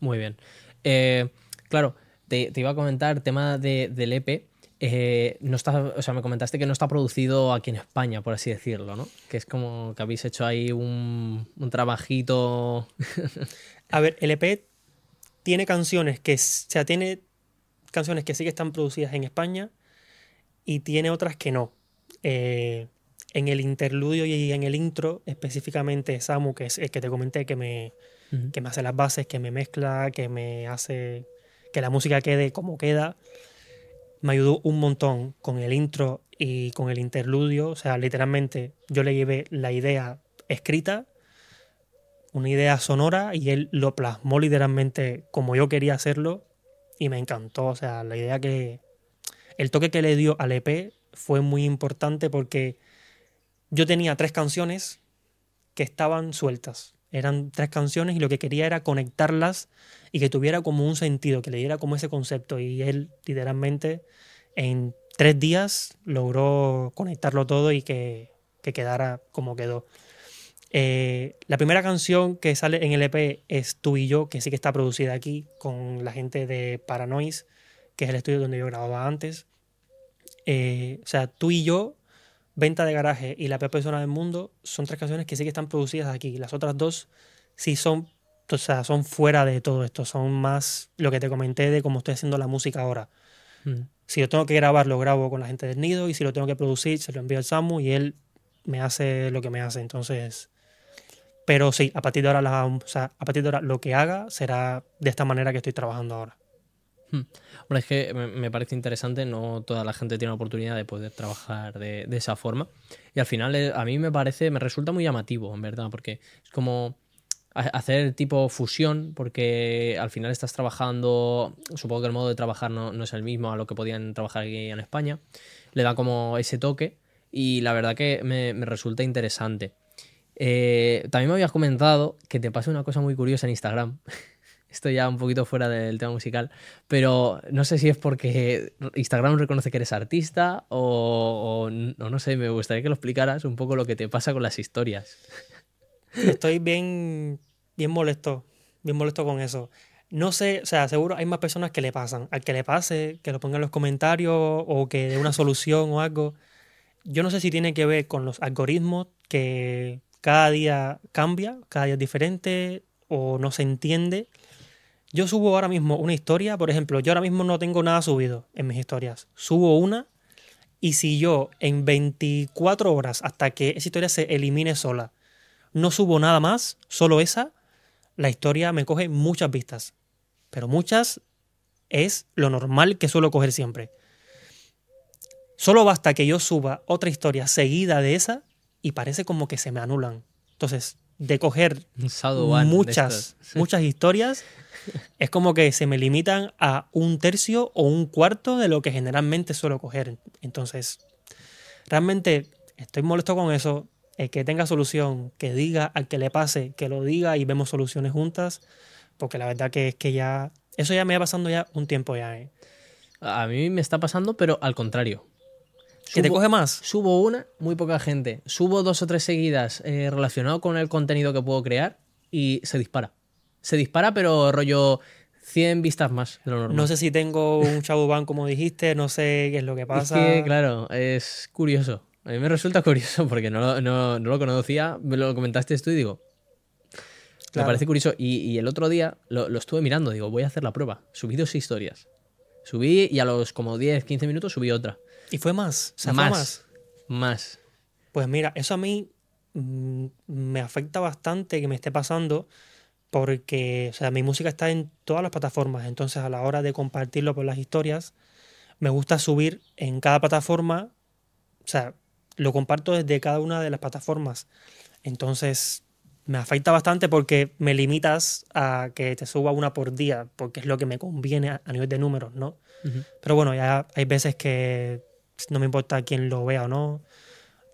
Muy bien. Eh, claro, te, te iba a comentar, tema de, del EP. eh, no está, o sea, me comentaste que no está producido aquí en España, por así decirlo, ¿no? Que es como que habéis hecho ahí un, un trabajito. A ver, el EP tiene canciones que, o sea, tiene canciones que sí que están producidas en España y tiene otras que no. Eh, en el interludio y en el intro, específicamente Samu, que es el que te comenté, que me, que me hace las bases, que me mezcla, que me hace que la música quede como queda, me ayudó un montón con el intro y con el interludio. O sea, literalmente yo le llevé la idea escrita, una idea sonora, y él lo plasmó literalmente como yo quería hacerlo y me encantó. O sea, la idea que... El toque que le dio al EP fue muy importante porque yo tenía tres canciones que estaban sueltas. Eran tres canciones y lo que quería era conectarlas y que tuviera como un sentido, que le diera como ese concepto. Y él literalmente en tres días logró conectarlo todo y que, que quedara como quedó. Eh, la primera canción que sale en el EP es Tú y yo, que sí que está producida aquí con la gente de Paranoise, que es el estudio donde yo grababa antes. Eh, o sea, Tú y yo, Venta de Garaje y La peor persona del mundo son tres canciones que sí que están producidas aquí. Las otras dos sí son, o sea, son fuera de todo esto, son más lo que te comenté de cómo estoy haciendo la música ahora. Mm. Si lo tengo que grabar, lo grabo con la gente del nido y si lo tengo que producir, se lo envío al Samu y él me hace lo que me hace. Entonces, pero sí, a partir de ahora, la- o sea, a partir de ahora lo que haga será de esta manera que estoy trabajando ahora. Bueno, es que me, parece interesante, no toda la gente tiene la oportunidad de poder trabajar de, esa forma. Y al final eh, a mí me parece, me resulta muy llamativo, en verdad, porque es como ha- hacer tipo fusión, porque al final estás trabajando, supongo que el modo de trabajar no, es el mismo a lo que podían trabajar aquí en España, le da como ese toque y la verdad que me, me resulta interesante. Eh, también me habías comentado que te pasa una cosa muy curiosa en Instagram. Esto ya un poquito fuera del tema musical, pero no sé si es porque Instagram reconoce que eres artista o, no sé, me gustaría que lo explicaras un poco lo que te pasa con las historias. Estoy bien, bien molesto, bien molesto con eso. No sé, o sea, seguro hay más personas que le pasan. Al que le pase, que lo ponga en los comentarios o que dé una solución o algo. Yo no sé si tiene que ver con los algoritmos que cada día cambia, cada día es diferente o no se entiende. Yo subo ahora mismo una historia, por ejemplo, yo ahora mismo no tengo nada subido en mis historias. Subo una y si yo en 24 horas hasta que esa historia se elimine sola, no subo nada más, solo esa, la historia me coge muchas vistas. Pero muchas es lo normal que suelo coger siempre. Solo basta que yo suba otra historia seguida de esa y parece como que se me anulan. Entonces, de coger de muchas, muchas historias, es como que se me limitan a un tercio o un cuarto de lo que generalmente suelo coger. Entonces, realmente estoy molesto con eso. El que tenga solución, que diga al que le pase, que lo diga y vemos soluciones juntas, porque la verdad que es que ya, eso ya me va pasando ya un tiempo ya. ¿eh? A mí me está pasando, pero al contrario. ¿Que te Subo- coge más? Subo una, muy poca gente. Subo dos o tres seguidas eh, relacionado con el contenido que puedo crear y se dispara. Se dispara, pero rollo 100 vistas más de lo normal. No sé si tengo un Shadowban como dijiste, no sé qué es lo que Es pasa. que, claro, es curioso. A mí me resulta curioso porque no, lo- no, no lo conocía. Me lo comentaste tú y digo. Me parece curioso. Y, y el otro día lo, lo estuve mirando. Digo, voy a hacer la prueba. Subí dos historias. Subí y a los como 10, 15 minutos subí otra. Y fue más. O sea, más, fue más. Más. Pues mira, eso a mí mm, me afecta bastante que me esté pasando porque, o sea, mi música está en todas las plataformas, entonces a la hora de compartirlo por las historias, me gusta subir en cada plataforma, o sea, lo comparto desde cada una de las plataformas. Entonces, me afecta bastante porque me limitas a que te suba una por día, porque es lo que me conviene a, nivel de números, ¿no? Pero bueno, ya hay veces que no me importa quién lo vea o no.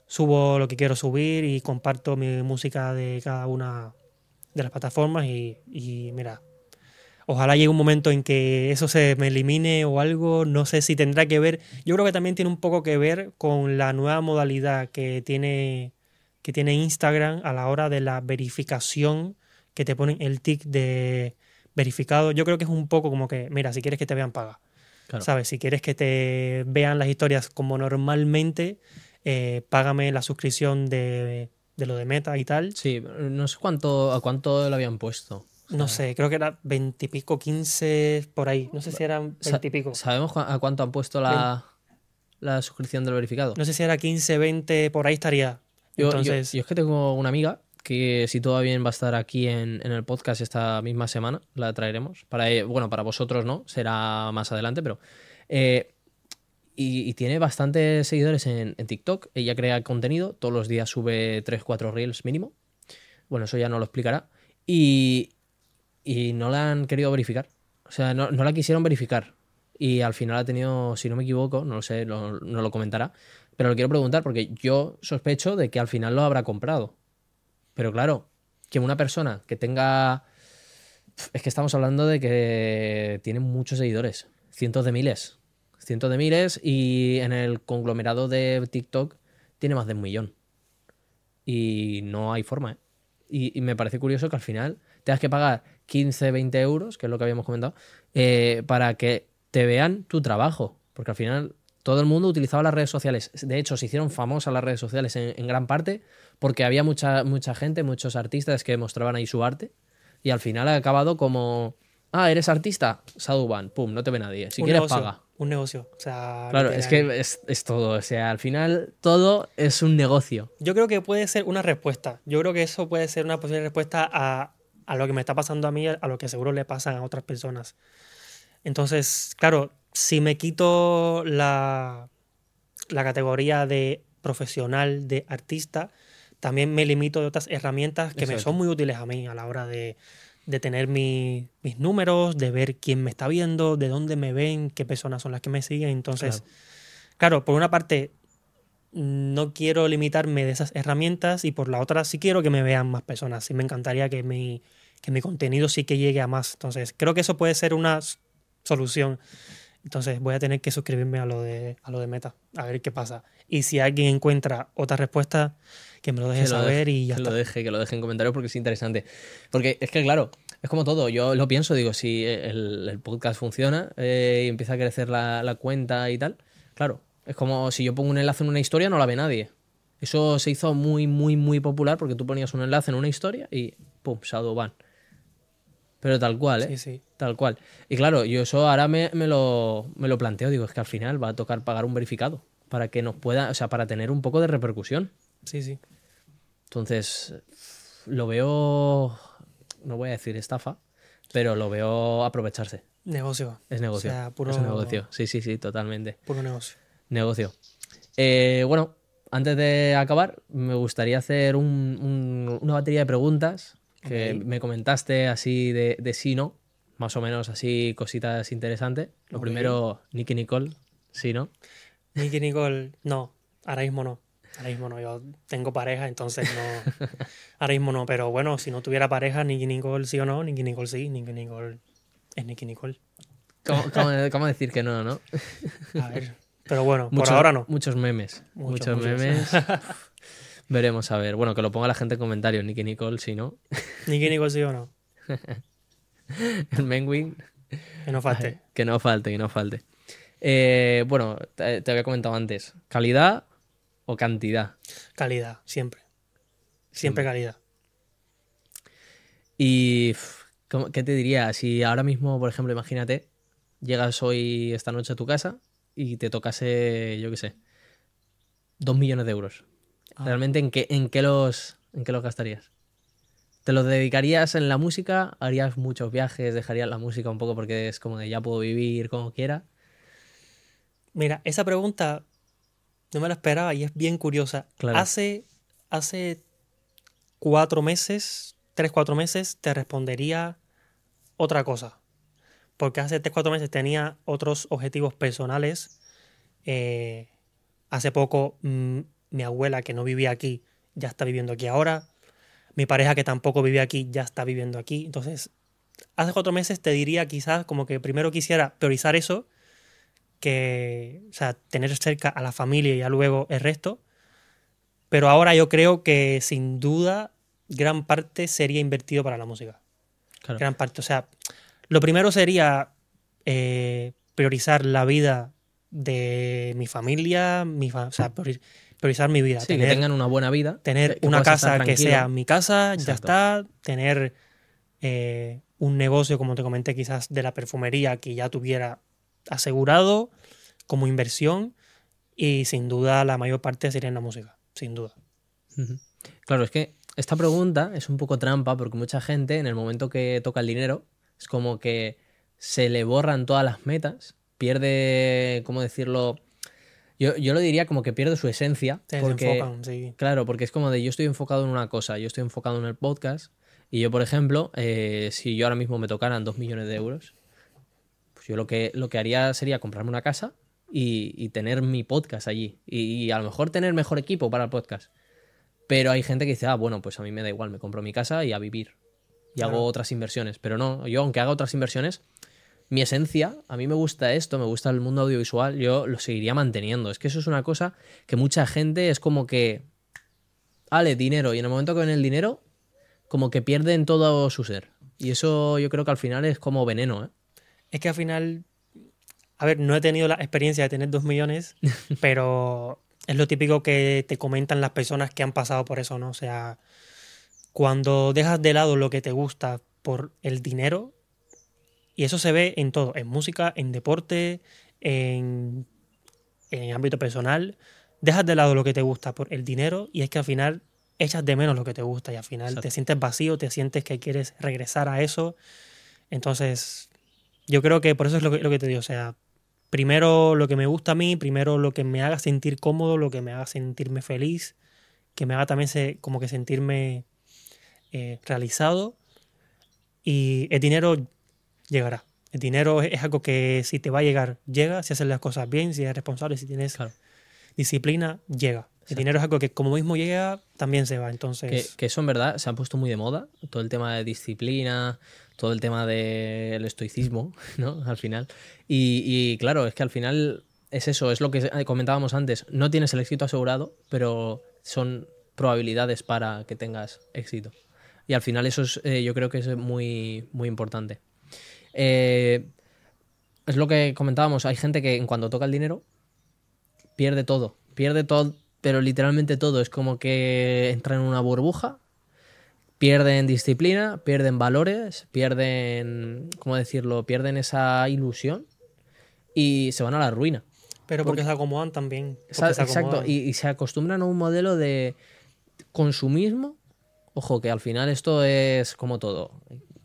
Subo lo que quiero subir y comparto mi música de cada una de las plataformas y, mira, ojalá llegue un momento en que eso se me elimine o algo, no sé si tendrá que ver, yo creo que también tiene un poco que ver con la nueva modalidad que tiene, que tiene Instagram a la hora de la verificación que te ponen el tic de verificado. Yo creo que es un poco como que, mira, si quieres que te vean, paga. Claro. ¿Sabes? Si quieres que te vean las historias como normalmente, eh, págame la suscripción de, de lo de Meta y tal. Sí, no sé cuánto, a cuánto lo habían puesto. No sé, creo que era 20 y pico, 15 por ahí. No sé si eran Sa- 20 y pico. ¿Sabemos a cuánto han puesto la, la suscripción del verificado? No sé si era 15, 20, por ahí estaría. Yo, yo- Entonces, yo es que tengo una amiga que si todo va a estar aquí en, el podcast esta misma semana, la traeremos. Para, e- bueno, para vosotros no, será más adelante, pero... eh, y, tiene bastantes seguidores en, TikTok. Ella crea contenido, todos los días sube 3-4 reels mínimo. Bueno, eso ya no lo explicará. Y, y no la han querido verificar. O sea, no, no la quisieron verificar. Y al final ha tenido, si no me equivoco, no lo sé, no lo comentará. Pero lo quiero preguntar porque yo sospecho de que al final lo habrá comprado. Pero claro, que una persona que tenga... Es que estamos hablando de que tiene muchos seguidores, cientos de miles. Cientos de miles y en el conglomerado de TikTok tiene más de un millón. Y no hay forma, ¿eh? Y, me parece curioso que al final tengas que pagar 15, 20 euros, que es lo que habíamos comentado, eh, para que te vean tu trabajo. Porque al final todo el mundo utilizaba las redes sociales. De hecho, se hicieron famosas las redes sociales en gran parte porque había mucha, mucha gente, muchos artistas que mostraban ahí su arte. Y al final ha acabado como, ah, eres artista, Saduban, pum, no te ve nadie. Si un quieres, negocio, paga. Un negocio. O sea, Claro, es que es, es todo. O sea, al final todo es un negocio. Yo creo que puede ser una respuesta. Yo creo que eso puede ser una posible respuesta a, a lo que me está pasando a mí, a lo que seguro le pasa a otras personas. Entonces, claro, si me quito la, la categoría de profesional, de artista, también me limito de otras herramientas que me son muy útiles a mí a la hora de, de tener mi- mis números, de ver quién me está viendo, de dónde me ven, qué personas son las que me siguen. Entonces, claro, por una parte, no quiero limitarme de esas herramientas y por la otra sí quiero que me vean más personas. Sí me encantaría que mi, que mi contenido sí que llegue a más. Entonces, creo que eso puede ser una solución. Entonces, voy a tener que suscribirme a lo de, a lo de Meta, a ver qué pasa. Y si alguien encuentra otra respuesta, que me lo deje saber deje- y ya que está. lo deje, que lo deje en comentarios porque es interesante. Porque es que, claro, es como todo. Yo lo pienso, digo, si el, el podcast funciona eh, y empieza a crecer la, la cuenta y tal, claro, es como si yo pongo un enlace en una historia, no la ve nadie. Eso se hizo muy, muy, muy popular porque tú ponías un enlace en una historia y ¡pum! Shadowban. Pero tal cual, ¿eh? Sí, sí. Tal cual. Y claro, yo eso ahora me, me lo, me lo planteo. Digo, es que al final va a tocar pagar un verificado para que nos pueda, o sea, para tener un poco de repercusión. Sí, sí. Entonces, lo veo, no voy a decir estafa, pero lo veo aprovecharse. Negocio. Es negocio. O sea, puro- Es negocio. Sí, sí, sí, totalmente. Puro negocio. Negocio. Eh, bueno, antes de acabar, me gustaría hacer un- un- una batería de preguntas que me comentaste así de, de sí, no. Más o menos así cositas interesantes. Lo primero, Nicky Nicole, sí, ¿no? Nicky Nicole, no, ahora mismo no. Ahora mismo no, yo tengo pareja, entonces no. Ahora mismo no, pero bueno, si no tuviera pareja, Nicky Nicole sí o no, Nicky Nicole sí, Nicky Nicole es Nicky Nicole. ¿Cómo, cómo- cómo decir que no, no? A ver, pero bueno, Muchos- por ahora no. Muchos memes. Muchos, memes. Veremos a ver. Bueno, que lo ponga la gente en comentarios. Nicky Nicole, si no. Nicky Nicole sí o no, El Menwin. que no falte. Que no falte, que no falte. Eh, bueno, te, te había comentado antes. ¿Calidad o cantidad? Calidad, siempre. Siempre calidad. Y. uf, ¿cómo- ¿Qué te diría? Si ahora mismo, por ejemplo, imagínate, llegas hoy, esta noche a tu casa y te tocase, yo qué sé, dos millones de euros. Ah. ¿Realmente en qué, en, qué los, en qué los gastarías? ¿Te los dedicarías en la música? ¿Harías muchos viajes? ¿Dejarías la música un poco porque es como de ya puedo vivir como quiera? Mira, esa pregunta no me la esperaba y es bien curiosa. Claro. Hace, hace cuatro meses, tres, cuatro meses, te respondería otra cosa. Porque hace tres, cuatro meses tenía otros objetivos personales. Eh, hace poco, mm, mi abuela, que no vivía aquí, ya está viviendo aquí ahora. Mi pareja, que tampoco vivía aquí, ya está viviendo aquí. Entonces, hace cuatro meses te diría quizás como que primero quisiera priorizar eso que, o sea, tener cerca a la familia y ya luego el resto. Pero ahora yo creo que sin duda gran parte sería invertido para la música. Claro. Gran parte, o sea, Lo primero sería eh, priorizar la vida de mi familia, mi fa- o sea, priori- priorizar mi vida. Sí, que tener tengan una buena vida. tener que- que una casa que sea mi casa, ya está. Tener eh, un negocio, como te comenté, quizás de la perfumería que ya tuviera asegurado como inversión. Y sin duda la mayor parte sería en la música, sin duda. Claro, es que esta pregunta es un poco trampa porque mucha gente en el momento que toca el dinero es como que se le borran todas las metas, pierde, ¿cómo decirlo? Yo, yo lo diría como que pierde su esencia. Se porque, sí. Claro, porque es como de yo estoy enfocado en una cosa, yo estoy enfocado en el podcast y yo, por ejemplo, eh, si yo ahora mismo me tocaran dos millones de euros, yo lo que, lo que haría sería comprarme una casa y, y tener mi podcast allí y, y a lo mejor tener mejor equipo para el podcast. Pero hay gente que dice, ah, bueno, pues a mí me da igual, me compro mi casa y a vivir. Y Claro. hago otras inversiones. Pero no, yo aunque haga otras inversiones, mi esencia, a mí me gusta esto, me gusta el mundo audiovisual, yo lo seguiría manteniendo. Es que eso es una cosa que mucha gente es como que, ale, dinero. Y en el momento que ven el dinero, como que pierden todo su ser. Y eso yo creo que al final es como veneno, ¿eh? Es que al final, a ver, no he tenido la experiencia de tener dos millones, pero es lo típico que te comentan las personas que han pasado por eso, ¿no? O sea, cuando dejas de lado lo que te gusta por el dinero, y eso se ve en todo, en música, en deporte, en, en ámbito personal, dejas de lado lo que te gusta por el dinero y es que al final echas de menos lo que te gusta y al final Exacto. te sientes vacío, te sientes que quieres regresar a eso. Entonces, yo creo que por eso es lo que, lo que te digo, o sea, primero lo que me gusta a mí, primero lo que me haga sentir cómodo, lo que me haga sentirme feliz, que me haga también se- como que sentirme eh, realizado y el dinero llegará. El dinero es, es algo que si te va a llegar, llega, si haces las cosas bien, si eres responsable, si tienes Claro. disciplina, llega. El Exacto. dinero es algo que como mismo llega, también se va. Que, Entonces, que eso en verdad se ha puesto muy de moda, todo el tema de disciplina, todo el tema del estoicismo, ¿no? Al final. Y, claro, es que al final es eso, es lo que comentábamos antes, no tienes el éxito asegurado, pero son probabilidades para que tengas éxito. Y al final eso es, eh, yo creo que es muy, muy importante. Eh, es lo que comentábamos, hay gente que en cuanto toca el dinero pierde todo, pierde todo, pero literalmente todo. Es como que entra en una burbuja, pierden disciplina, pierden valores, pierden, ¿cómo decirlo? Pierden esa ilusión y se van a la ruina. pero porque se acomodan también. porque Sa- se Exacto, y, y se acostumbran a un modelo de consumismo. Ojo, que al final esto es como todo.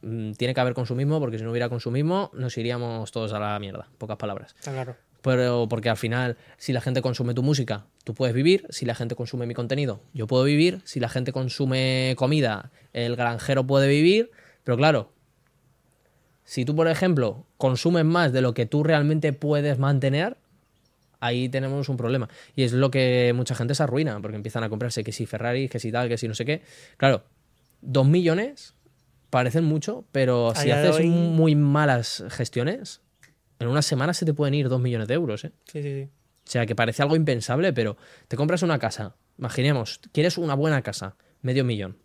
Mm, Tiene que haber consumismo, porque si no hubiera consumismo, nos iríamos todos a la mierda, pocas palabras. Está claro. Pero porque al final, si la gente consume tu música, tú puedes vivir. Si la gente consume mi contenido, yo puedo vivir. Si la gente consume comida, el granjero puede vivir. Pero claro, si tú, por ejemplo, consumes más de lo que tú realmente puedes mantener, ahí tenemos un problema. Y es lo que mucha gente se arruina, porque empiezan a comprarse que si Ferrari, que si tal, que si no sé qué. Claro, dos millones parecen mucho, pero si haces hoy- muy malas gestiones, en una semana se te pueden ir dos millones de euros, ¿eh? Sí, sí, sí. O sea, que parece algo impensable, pero te compras una casa. Imaginemos, quieres una buena casa, medio millón.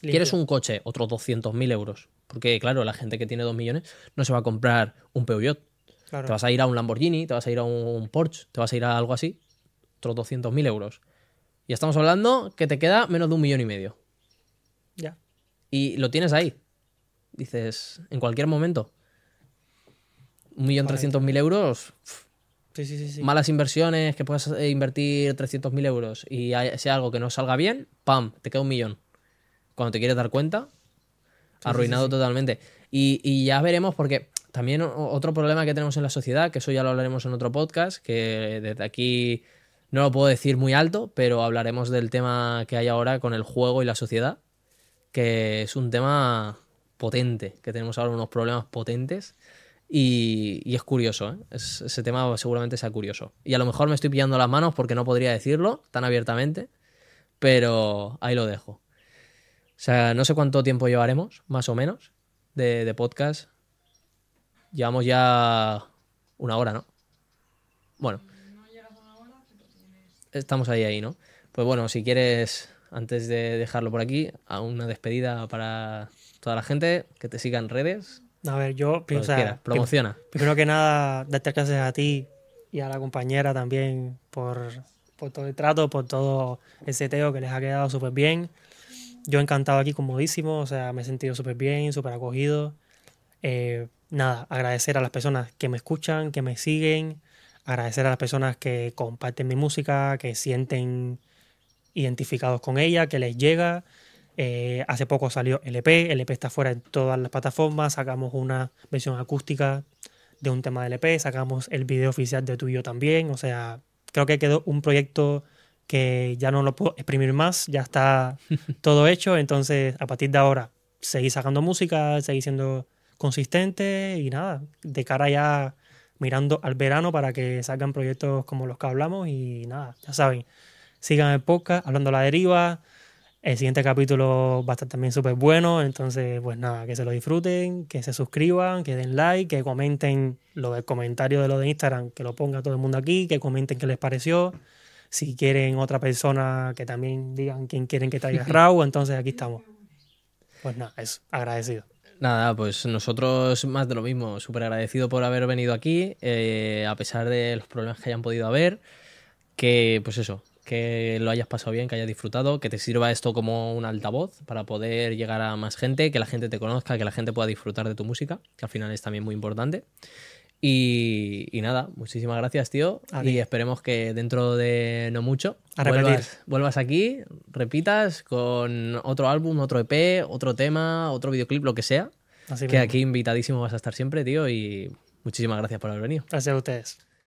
Quieres un coche, otros 200.000 euros. Porque, claro, la gente que tiene dos millones no se va a comprar un Peugeot. Claro. Te vas a ir a un Lamborghini, te vas a ir a un Porsche, te vas a ir a algo así, otros 200.000 euros. Y estamos hablando que te queda menos de un millón y medio. Ya. Y lo tienes ahí. Dices, en cualquier momento. Un millón Correcto. trescientos mil euros, Sí, sí, sí. malas inversiones, que puedas eh, invertir 300.000 euros y hay- sea algo que no salga bien, ¡pam! Te queda un millón. Cuando te quieres dar cuenta, arruinado totalmente. Y, y ya veremos, porque también otro problema que tenemos en la sociedad, que eso ya lo hablaremos en otro podcast, que desde aquí no lo puedo decir muy alto, pero hablaremos del tema que hay ahora con el juego y la sociedad, que es un tema potente, que tenemos ahora unos problemas potentes. Y, es curioso, ¿eh? Es- ese tema seguramente sea curioso. Y a lo mejor me estoy pillando las manos porque no podría decirlo tan abiertamente, pero ahí lo dejo. O sea, no sé cuánto tiempo llevaremos, más o menos, de, de podcast. Llevamos ya una hora, ¿no? Bueno. Estamos ahí, ahí, ¿no? Pues bueno, si quieres, antes de dejarlo por aquí, a una despedida para toda la gente, que te siga en redes, A ver, yo, Lo o que sea, promociona. Primero que nada, darte gracias a ti y a la compañera también por, por todo el trato, por todo el seteo que les ha quedado súper bien. Yo encantado aquí, comodísimo, o sea, me he sentido súper bien, súper acogido. Eh, nada, agradecer a las personas que me escuchan, que me siguen, agradecer a las personas que comparten mi música, que sienten identificados con ella, que les llega. Eh, hace poco salió el EP, el EP está fuera en todas las plataformas, sacamos una versión acústica de un tema del EP, sacamos el video oficial de tuyo también, o sea, creo que quedó un proyecto que ya no lo puedo exprimir más, ya está todo hecho, entonces a partir de ahora seguir sacando música, seguir siendo consistente y nada, de cara ya mirando al verano para que salgan proyectos como los que hablamos y nada, ya saben, sigan el podcast, hablando a la deriva, el siguiente capítulo va a estar también súper bueno, entonces pues nada, que se lo disfruten, que se suscriban, que den like, que comenten lo del comentario de lo de Instagram, que lo ponga todo el mundo aquí, que comenten qué les pareció. Si quieren otra persona que también digan quién quieren que traiga Raúl, entonces aquí estamos. Pues nada, eso, agradecido. Nada, pues nosotros más de lo mismo, súper agradecido por haber venido aquí, eh, a pesar de los problemas que hayan podido haber, que pues eso, que lo hayas pasado bien, que hayas disfrutado, que te sirva esto como un altavoz para poder llegar a más gente, que la gente te conozca, que la gente pueda disfrutar de tu música, que al final es también muy importante. Y, y nada, muchísimas gracias, tío. Y esperemos que dentro de no mucho A vuelvas, vuelvas aquí, repitas con otro álbum, otro EP, otro tema, otro videoclip, lo que sea. Así Que mismo. aquí invitadísimo vas a estar siempre, tío. Y muchísimas gracias por haber venido. Gracias a ustedes.